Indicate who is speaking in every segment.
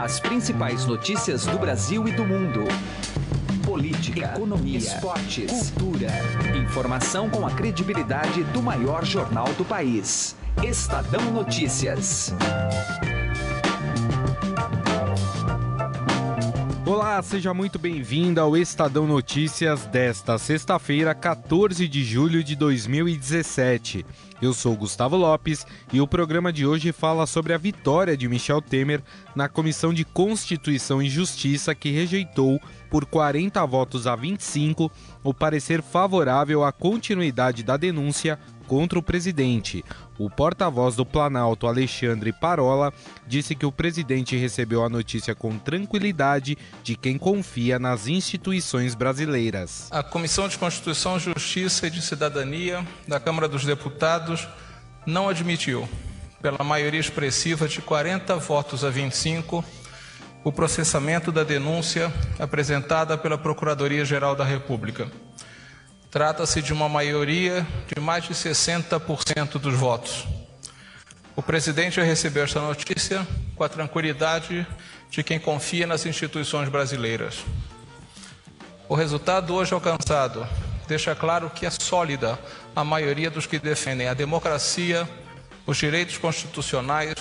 Speaker 1: As principais notícias do Brasil e do mundo. Política, economia, esportes, cultura. Informação com a credibilidade do maior jornal do país. Estadão Notícias.
Speaker 2: Olá, seja muito bem-vindo ao Estadão Notícias desta sexta-feira, 14 de julho de 2017. Eu sou Gustavo Lopes e o programa de hoje fala sobre a vitória de Michel Temer na Comissão de Constituição e Justiça que rejeitou por 40 votos a 25 o parecer favorável à continuidade da denúncia contra o presidente. O porta-voz do Planalto, Alexandre Parola, disse que o presidente recebeu a notícia com tranquilidade de quem confia nas instituições brasileiras.
Speaker 3: A Comissão de Constituição, Justiça e de Cidadania da Câmara dos Deputados não admitiu, pela maioria expressiva de 40 votos a 25, o processamento da denúncia apresentada pela Procuradoria-Geral da República. Trata-se de uma maioria de mais de 60% dos votos. O presidente recebeu esta notícia com a tranquilidade de quem confia nas instituições brasileiras. O resultado hoje alcançado deixa claro que é sólida a maioria dos que defendem a democracia, os direitos constitucionais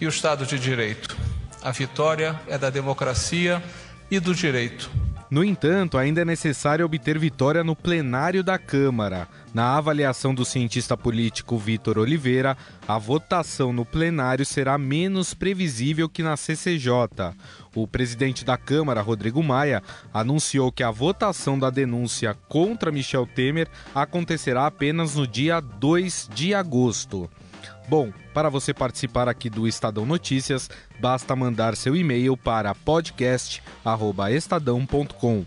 Speaker 3: e o Estado de Direito. A vitória é da democracia e do direito.
Speaker 2: No entanto, ainda é necessário obter vitória no plenário da Câmara. Na avaliação do cientista político Vitor Oliveira, a votação no plenário será menos previsível que na CCJ. O presidente da Câmara, Rodrigo Maia, anunciou que a votação da denúncia contra Michel Temer acontecerá apenas no dia 2 de agosto. Bom, para você participar aqui do Estadão Notícias, basta mandar seu e-mail para podcast@estadão.com.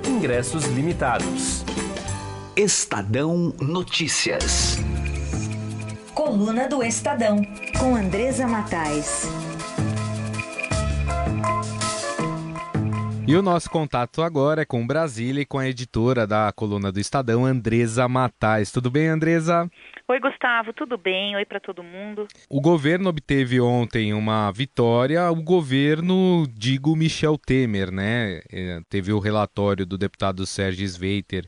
Speaker 4: Ingressos limitados.
Speaker 1: Estadão Notícias.
Speaker 5: Coluna do Estadão, com Andresa Matais.
Speaker 2: E o nosso contato agora é com Brasília e com a editora da coluna do Estadão, Andresa Matais. Tudo bem, Andresa?
Speaker 6: Oi, Gustavo, tudo bem? Oi para todo mundo.
Speaker 2: O governo obteve ontem uma vitória, o governo, digo Michel Temer, né? É, teve o relatório do deputado Sérgio Sveiter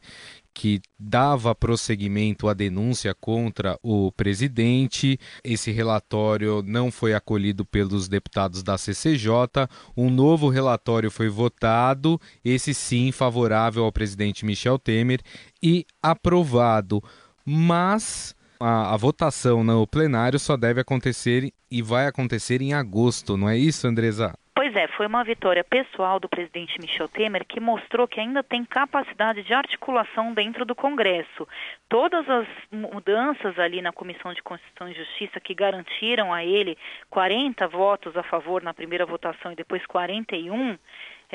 Speaker 2: que dava prosseguimento à denúncia contra o presidente. Esse relatório não foi acolhido pelos deputados da CCJ. Um novo relatório foi votado, esse sim favorável ao presidente Michel Temer e aprovado. Mas a, a, votação no plenário só deve acontecer e vai acontecer em agosto, não é isso, Andresa?
Speaker 6: Pois é, foi uma vitória pessoal do presidente Michel Temer que mostrou que ainda tem capacidade de articulação dentro do Congresso. Todas as mudanças ali na Comissão de Constituição e Justiça que garantiram a ele 40 votos a favor na primeira votação e depois 41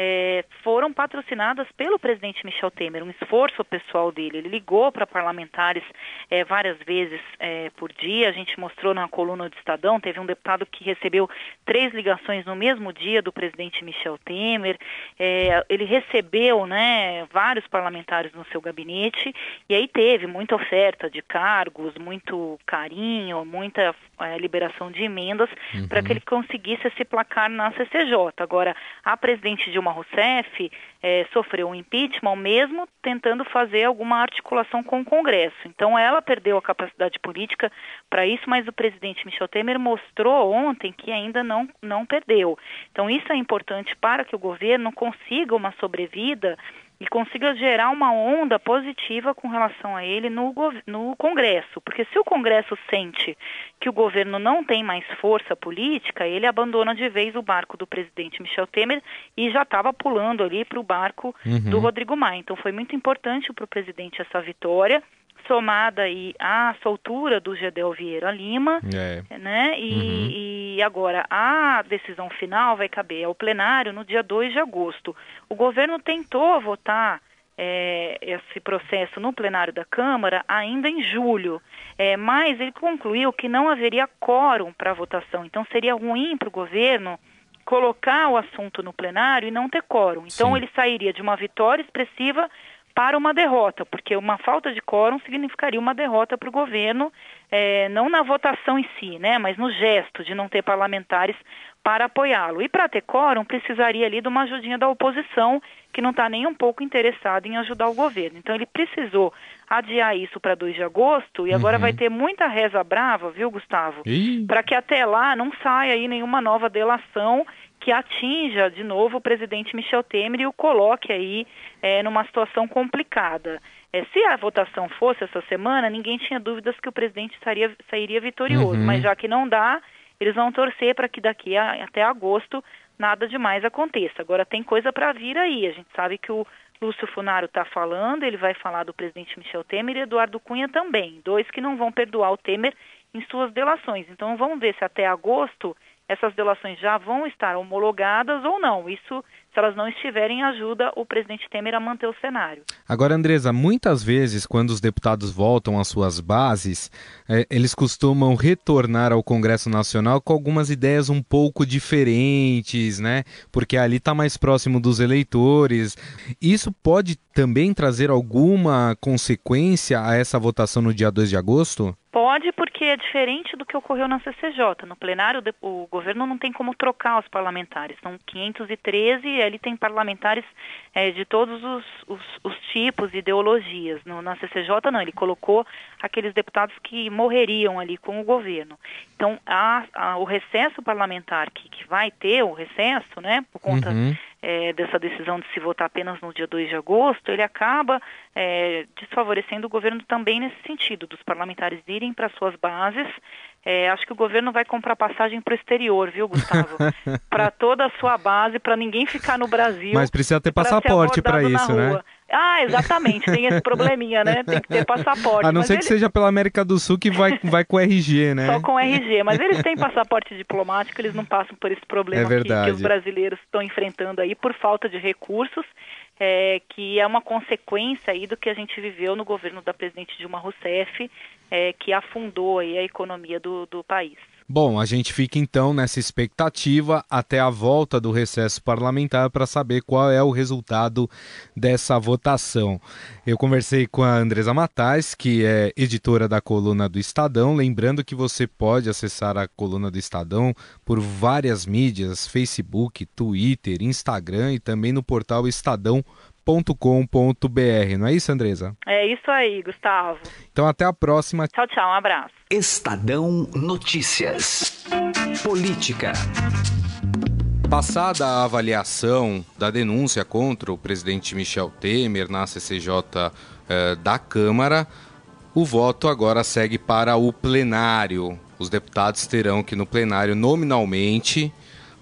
Speaker 6: é, foram patrocinadas pelo presidente Michel Temer, um esforço pessoal dele. Ele ligou para parlamentares é, várias vezes é, por dia, a gente mostrou na coluna do Estadão, teve um deputado que recebeu três ligações no mesmo dia do presidente Michel Temer, é, ele recebeu né, vários parlamentares no seu gabinete, e aí teve muita oferta de cargos, muito carinho, muita é, liberação de emendas uhum. para que ele conseguisse se placar na CCJ. Agora, a presidente Dilma Rousseff é, sofreu um impeachment mesmo tentando fazer alguma articulação com o Congresso. Então, ela perdeu a capacidade política para isso, mas o presidente Michel Temer mostrou ontem que ainda não, não perdeu. Então, isso é importante para que o governo consiga uma sobrevida e consiga gerar uma onda positiva com relação a ele no, no Congresso. Porque se o Congresso sente que o governo não tem mais força política, ele abandona de vez o barco do presidente Michel Temer e já estava pulando ali para o barco uhum. do Rodrigo Maia. Então foi muito importante para o presidente essa vitória somada aí à soltura do Gedel Vieira Lima,
Speaker 2: é.
Speaker 6: né? E, uhum. e, agora a decisão final vai caber ao plenário no dia 2 de agosto. O governo tentou votar é, esse processo no plenário da Câmara ainda em julho, é, mas ele concluiu que não haveria quórum para votação, então seria ruim para o governo colocar o assunto no plenário e não ter quórum. Então Sim. ele sairia de uma vitória expressiva para uma derrota, porque uma falta de quórum significaria uma derrota para o governo, é, não na votação em si, né, mas no gesto de não ter parlamentares para apoiá-lo. E para ter quórum, precisaria ali de uma ajudinha da oposição, que não está nem um pouco interessada em ajudar o governo. Então ele precisou adiar isso para 2 de agosto e agora uhum. vai ter muita reza brava, viu, Gustavo? Para que até lá não saia aí nenhuma nova delação que atinja de novo o presidente Michel Temer e o coloque aí é, numa situação complicada. É, se a votação fosse essa semana, ninguém tinha dúvidas que o presidente sairia, sairia vitorioso, uhum. mas já que não dá, eles vão torcer para que daqui a, até agosto nada demais aconteça. Agora tem coisa para vir aí. A gente sabe que o Lúcio Funaro está falando, ele vai falar do presidente Michel Temer e Eduardo Cunha também, dois que não vão perdoar o Temer em suas delações. Então vamos ver se até agosto essas delações já vão estar homologadas ou não. Isso, se elas não estiverem, ajuda o presidente Temer a manter o cenário.
Speaker 2: Agora, Andresa, muitas vezes, quando os deputados voltam às suas bases, é, eles costumam retornar ao Congresso Nacional com algumas ideias um pouco diferentes, né? Porque ali está mais próximo dos eleitores. Isso pode também trazer alguma consequência a essa votação no dia 2 de agosto?
Speaker 6: Pode, porque é diferente do que ocorreu na CCJ. No plenário, o governo não tem como trocar os parlamentares. São 513 ali tem parlamentares é, de todos os, os, os tipos e ideologias. No, na CCJ, não. Ele colocou aqueles deputados que morreriam ali com o governo. Então, a, a, o recesso parlamentar que, que vai ter, o recesso, né, por conta uhum é, dessa decisão de se votar apenas no dia 2 de agosto, ele acaba é, desfavorecendo o governo também nesse sentido, dos parlamentares irem para suas bases. É, acho que o governo vai comprar passagem para o exterior, viu, Gustavo? para toda a sua base, para ninguém ficar no Brasil.
Speaker 2: Mas precisa ter passaporte para isso, né?
Speaker 6: Ah, exatamente, tem esse probleminha, né? Tem que ter passaporte.
Speaker 2: A não ser que seja pela América do Sul que vai, vai com RG, né?
Speaker 6: Só com RG, mas eles têm passaporte diplomático, eles não passam por esse problema é que, que, os brasileiros estão enfrentando aí por falta de recursos, é, que é uma consequência aí do que a gente viveu no governo da presidente Dilma Rousseff, é, que afundou aí a economia do, do país.
Speaker 2: Bom, a gente fica então nessa expectativa até a volta do recesso parlamentar para saber qual é o resultado dessa votação. Eu conversei com a Andresa Matais, que é editora da coluna do Estadão. Lembrando que você pode acessar a coluna do Estadão por várias mídias: Facebook, Twitter, Instagram e também no portal estadão.com.br. Não é isso, Andresa?
Speaker 6: É isso aí, Gustavo.
Speaker 2: Então até a próxima.
Speaker 6: Tchau, tchau. Um abraço.
Speaker 1: Estadão Notícias. Política.
Speaker 2: Passada a avaliação da denúncia contra o presidente Michel Temer na CCJ eh, da Câmara, o voto agora segue para o plenário. Os deputados terão que, no plenário, nominalmente,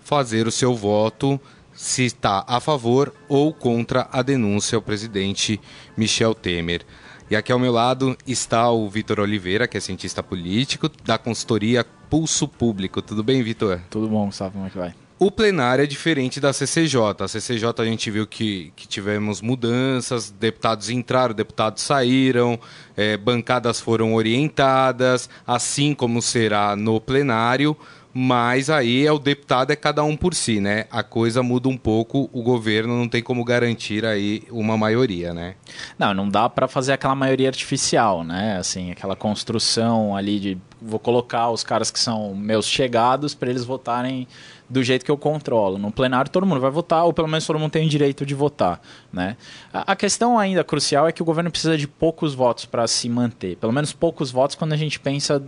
Speaker 2: fazer o seu voto se está a favor ou contra a denúncia ao presidente Michel Temer. E aqui ao meu lado está o Vitor Oliveira, que é cientista político da consultoria Pulso Público. Tudo bem, Vitor?
Speaker 7: Tudo bom, Gustavo, como é que vai?
Speaker 2: O plenário é diferente da CCJ. A CCJ a gente viu que, que tivemos mudanças, deputados entraram, deputados saíram, é, bancadas foram orientadas, assim como será no plenário mas aí é o deputado é cada um por si, né? A coisa muda um pouco, o governo não tem como garantir aí uma maioria, né?
Speaker 7: Não, não dá para fazer aquela maioria artificial, né? Assim, aquela construção ali de vou colocar os caras que são meus chegados para eles votarem do jeito que eu controlo. No plenário todo mundo vai votar, ou pelo menos todo mundo tem o direito de votar. Né? A, a questão ainda crucial é que o governo precisa de poucos votos para se manter. Pelo menos poucos votos quando a gente pensa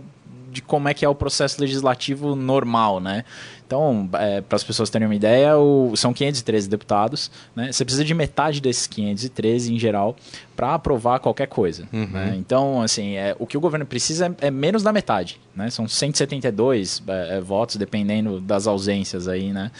Speaker 7: de como é que é o processo legislativo normal, né? Então, é, para as pessoas terem uma ideia, o, são 513 deputados, né? Você precisa de metade desses 513 em geral para aprovar qualquer coisa. Uhum. Né? Então, assim, é, o que o governo precisa é, é menos da metade, né? São 172 é, é, votos, dependendo das ausências aí, né?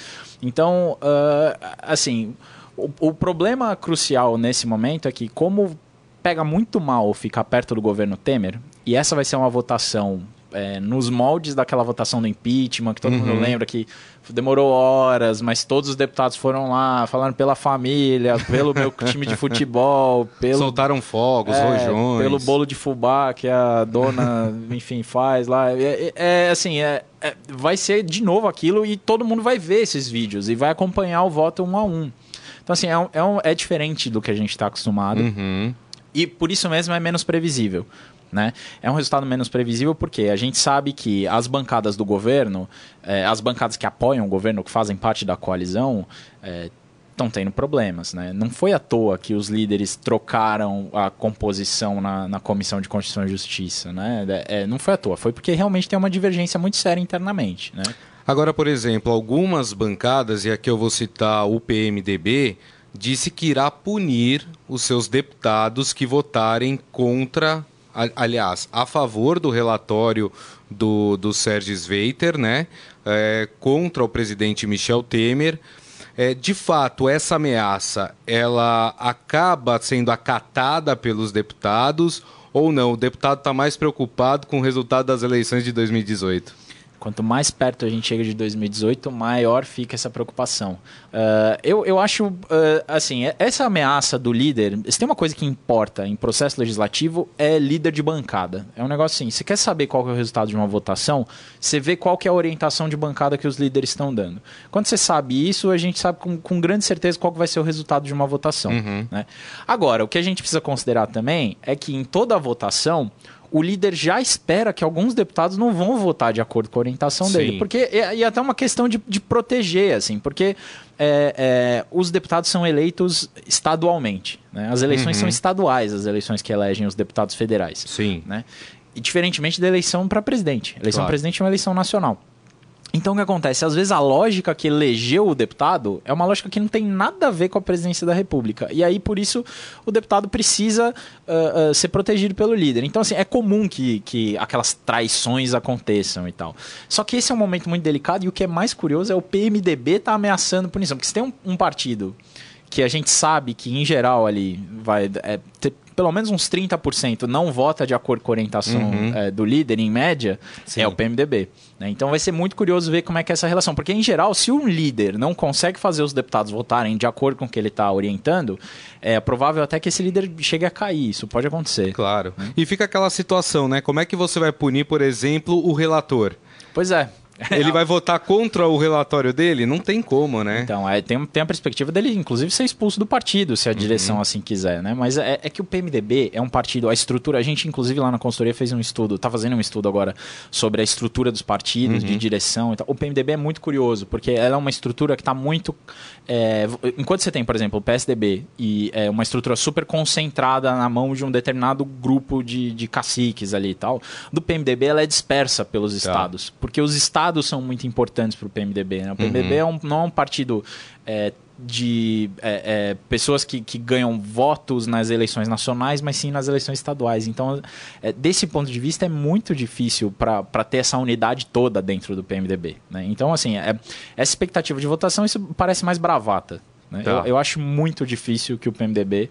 Speaker 7: Então, uh, assim, o, o problema crucial nesse momento é que como pega muito mal ficar perto do governo Temer, e essa vai ser uma votação é, nos moldes daquela votação do impeachment, que todo uhum. mundo lembra que demorou horas, mas todos os deputados foram lá, falando pela família, pelo meu time de futebol, pelo...
Speaker 2: Soltaram fogos, é, rojões.
Speaker 7: Pelo bolo de fubá que a dona, enfim, faz lá. É, é, é assim, é, é, vai ser de novo aquilo e todo mundo vai ver esses vídeos e vai acompanhar o voto um a um. Então, assim, é, um, é, um, é diferente do que a gente está acostumado.
Speaker 2: Uhum.
Speaker 7: E por isso mesmo é menos previsível. Né? É um resultado menos previsível porque a gente sabe que as bancadas do governo, é, as bancadas que apoiam o governo, que fazem parte da coalizão, estão é, tendo problemas. Né? Não foi à toa que os líderes trocaram a composição na, na Comissão de Constituição e Justiça. Né? É, não foi à toa, foi porque realmente tem uma divergência muito séria internamente. Né?
Speaker 2: Agora, por exemplo, algumas bancadas, e aqui eu vou citar o PMDB, disse que irá punir os seus deputados que votarem contra aliás, a favor do relatório do, do Sérgio Sveiter, né, é, contra o presidente Michel Temer. É, de fato, essa ameaça ela acaba sendo acatada pelos deputados ou não? O deputado está mais preocupado com o resultado das eleições de 2018?
Speaker 7: Quanto mais perto a gente chega de 2018, maior fica essa preocupação. Uh, eu, eu acho, uh, assim, essa ameaça do líder, se tem uma coisa que importa em processo legislativo, é líder de bancada. É um negócio assim, você quer saber qual é o resultado de uma votação, você vê qual que é a orientação de bancada que os líderes estão dando. Quando você sabe isso, a gente sabe com, com grande certeza qual que vai ser o resultado de uma votação.
Speaker 2: Uhum.
Speaker 7: Né? Agora, o que a gente precisa considerar também é que em toda a votação, o líder já espera que alguns deputados não vão votar de acordo com a orientação Sim. dele. Porque e até uma questão de, de proteger, assim, porque é, é, os deputados são eleitos estadualmente. Né? As eleições uhum. são estaduais, as eleições que elegem os deputados federais.
Speaker 2: Sim.
Speaker 7: Né? E diferentemente da eleição para presidente. A eleição claro. presidente é uma eleição nacional. Então o que acontece? Às vezes a lógica que elegeu o deputado é uma lógica que não tem nada a ver com a presidência da República. E aí, por isso, o deputado precisa uh, uh, ser protegido pelo líder. Então, assim, é comum que, que aquelas traições aconteçam e tal. Só que esse é um momento muito delicado e o que é mais curioso é o PMDB tá ameaçando punição. Porque se tem um, um partido que a gente sabe que, em geral, ali vai. É, ter, pelo menos uns 30% não vota de acordo com a orientação uhum. é, do líder, em média, Sim. é o PMDB. Né? Então vai ser muito curioso ver como é que é essa relação. Porque, em geral, se um líder não consegue fazer os deputados votarem de acordo com o que ele está orientando, é provável até que esse líder chegue a cair. Isso pode acontecer.
Speaker 2: Claro. Né? E fica aquela situação, né? Como é que você vai punir, por exemplo, o relator?
Speaker 7: Pois é.
Speaker 2: Ele vai votar contra o relatório dele? Não tem como, né?
Speaker 7: Então, é, tem, tem a perspectiva dele, inclusive, ser expulso do partido, se a direção uhum. assim quiser, né? Mas é, é, que o PMDB é um partido, a estrutura, a gente, inclusive, lá na consultoria fez um estudo, tá fazendo um estudo agora sobre a estrutura dos partidos, uhum. de direção e tal. O PMDB é muito curioso, porque ela é uma estrutura que está muito. É, enquanto você tem, por exemplo, o PSDB e é uma estrutura super concentrada na mão de um determinado grupo de, de caciques ali e tal, do PMDB ela é dispersa pelos tá. estados, porque os estados estados são muito importantes para o PMDB. Né? O PMDB uhum. é um, não é um partido é, de é, é, pessoas que, que ganham votos nas eleições nacionais, mas sim nas eleições estaduais. Então, é, desse ponto de vista, é muito difícil para ter essa unidade toda dentro do PMDB. Né? Então, assim, é, essa expectativa de votação, isso parece mais bravata. Né? Tá. Eu, eu acho muito difícil que o PMDB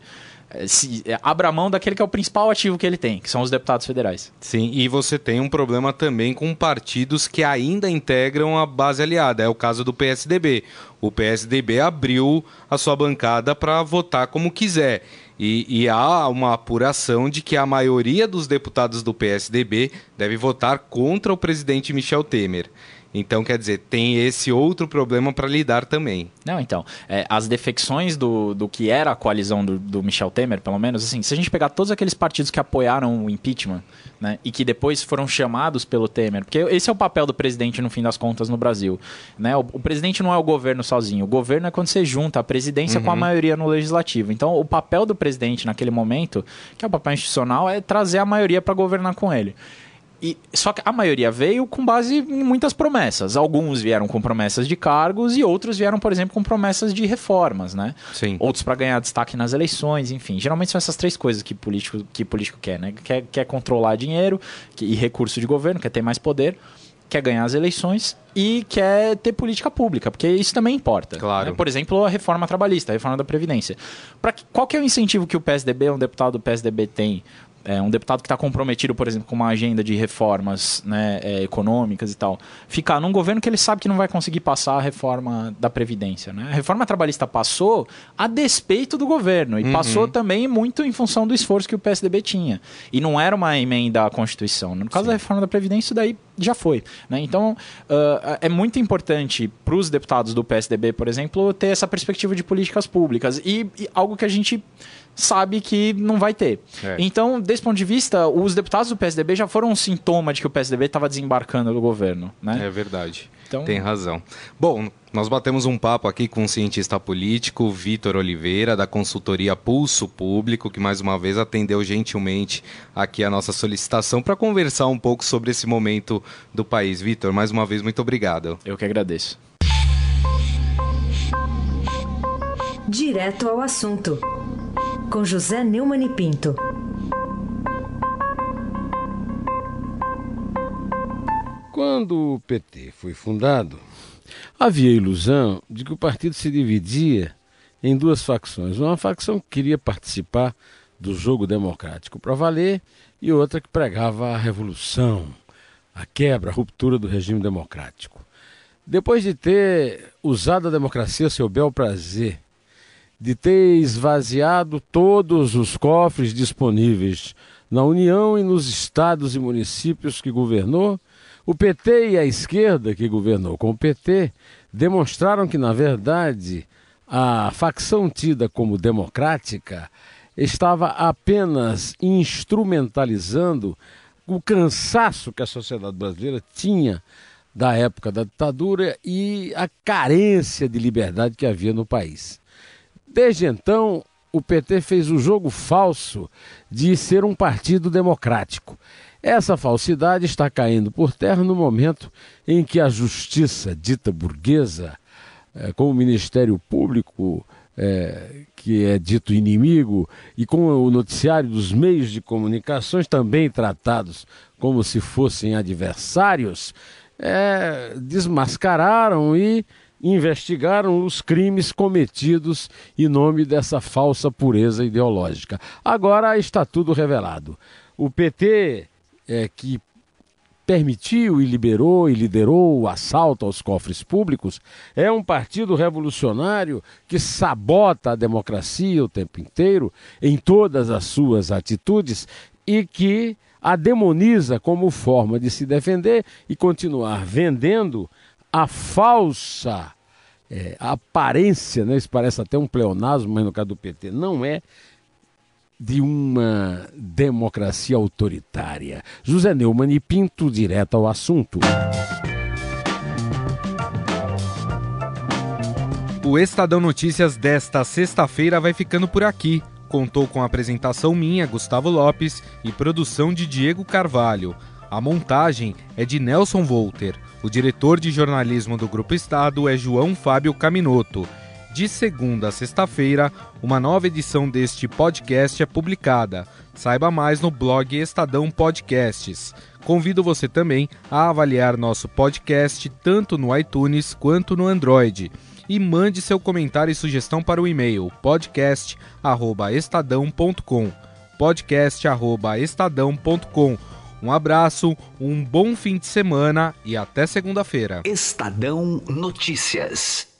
Speaker 7: se, é, abra mão daquele que é o principal ativo que ele tem, que são os deputados federais.
Speaker 2: Sim, e você tem um problema também com partidos que ainda integram a base aliada. É o caso do PSDB. O PSDB abriu a sua bancada para votar como quiser. E, e, há uma apuração de que a maioria dos deputados do PSDB deve votar contra o presidente Michel Temer. Então, quer dizer, tem esse outro problema para lidar também.
Speaker 7: Não, então, é, as defecções do, do que era a coalizão do, do, Michel Temer, pelo menos, assim, se a gente pegar todos aqueles partidos que apoiaram o impeachment, né, e que depois foram chamados pelo Temer, porque esse é o papel do presidente, no fim das contas, no Brasil. Né? O, o presidente não é o governo sozinho, o governo é quando você junta a presidência uhum. com a uhum. maioria no legislativo. Então, o papel do presidente naquele momento, que é o papel institucional, é trazer a maioria para governar com ele. E, só que a maioria veio com base em muitas promessas. Alguns vieram com promessas de cargos e outros vieram, por exemplo, com promessas de reformas, né?
Speaker 2: Sim.
Speaker 7: Outros para ganhar destaque nas eleições, enfim. Geralmente são essas três coisas que político, que político quer, né? Quer, quer controlar dinheiro e recurso de governo, quer ter mais poder quer ganhar as eleições e quer ter política pública, porque isso também importa.
Speaker 2: Claro.
Speaker 7: Né? Por exemplo, a reforma trabalhista, a reforma da Previdência. Pra, qual que é o incentivo que o PSDB, um deputado do PSDB tem é, um deputado que está comprometido, por exemplo, com uma agenda de reformas né, é, econômicas e tal, ficar num governo que ele sabe que não vai conseguir passar a reforma da Previdência. Né? A reforma trabalhista passou a despeito do governo e uhum. passou também muito em função do esforço que o PSDB tinha. E não era uma emenda à Constituição. No caso Sim. da reforma da Previdência, isso daí já foi. Né? Então, uh, é muito importante para os deputados do PSDB, por exemplo, ter essa perspectiva de políticas públicas. E, e algo que a gente sabe que não vai ter. É. Então, desse ponto de vista, os deputados do PSDB já foram um sintoma de que o PSDB estava desembarcando do governo. Né?
Speaker 2: É verdade. Então... Tem razão. Bom, nós batemos um papo aqui com o cientista político Vitor Oliveira, da consultoria Pulso Público, que mais uma vez atendeu gentilmente aqui a nossa solicitação para conversar um pouco sobre esse momento do país. Vitor, mais uma vez, muito obrigado.
Speaker 7: Eu que agradeço.
Speaker 5: Direto ao assunto com José Neumann e Pinto.
Speaker 8: Quando o PT foi fundado, havia a ilusão de que o partido se dividia em duas facções. Uma facção que queria participar do jogo democrático para valer e outra que pregava a revolução, a quebra, a ruptura do regime democrático. Depois de ter usado a democracia a seu bel prazer de ter esvaziado todos os cofres disponíveis na União e nos estados e municípios que governou, o PT e a esquerda que governou com o PT demonstraram que, na verdade, a facção tida como democrática estava apenas instrumentalizando o cansaço que a sociedade brasileira tinha da época da ditadura e a carência de liberdade que havia no país. Desde então, o PT fez o jogo falso de ser um partido democrático. Essa falsidade está caindo por terra no momento em que a justiça dita burguesa, é, com o Ministério Público, é, que é dito inimigo, e com o noticiário dos meios de comunicações também tratados como se fossem adversários, é, desmascararam e investigaram os crimes cometidos em nome dessa falsa pureza ideológica. Agora está tudo revelado. O PT, é, que permitiu e liberou e liderou o assalto aos cofres públicos, é um partido revolucionário que sabota a democracia o tempo inteiro, em todas as suas atitudes, e que a demoniza como forma de se defender e continuar vendendo a falsa é, aparência, né, isso parece até um pleonasmo, mas no caso do PT não é, de uma democracia autoritária. José Neumann e Pinto, direto ao assunto.
Speaker 2: O Estadão Notícias desta sexta-feira vai ficando por aqui. Contou com a apresentação minha, Gustavo Lopes, e produção de Diego Carvalho. A montagem é de Nelson Volter. O diretor de jornalismo do Grupo Estado é João Fábio Caminoto. De segunda a sexta-feira, uma nova edição deste podcast é publicada. Saiba mais no blog Estadão Podcasts. Convido você também a avaliar nosso podcast tanto no iTunes quanto no Android. E mande seu comentário e sugestão para o e-mail podcast@estadão.com. podcast@estadão.com um abraço, um bom fim de semana e até segunda-feira.
Speaker 1: Estadão Notícias.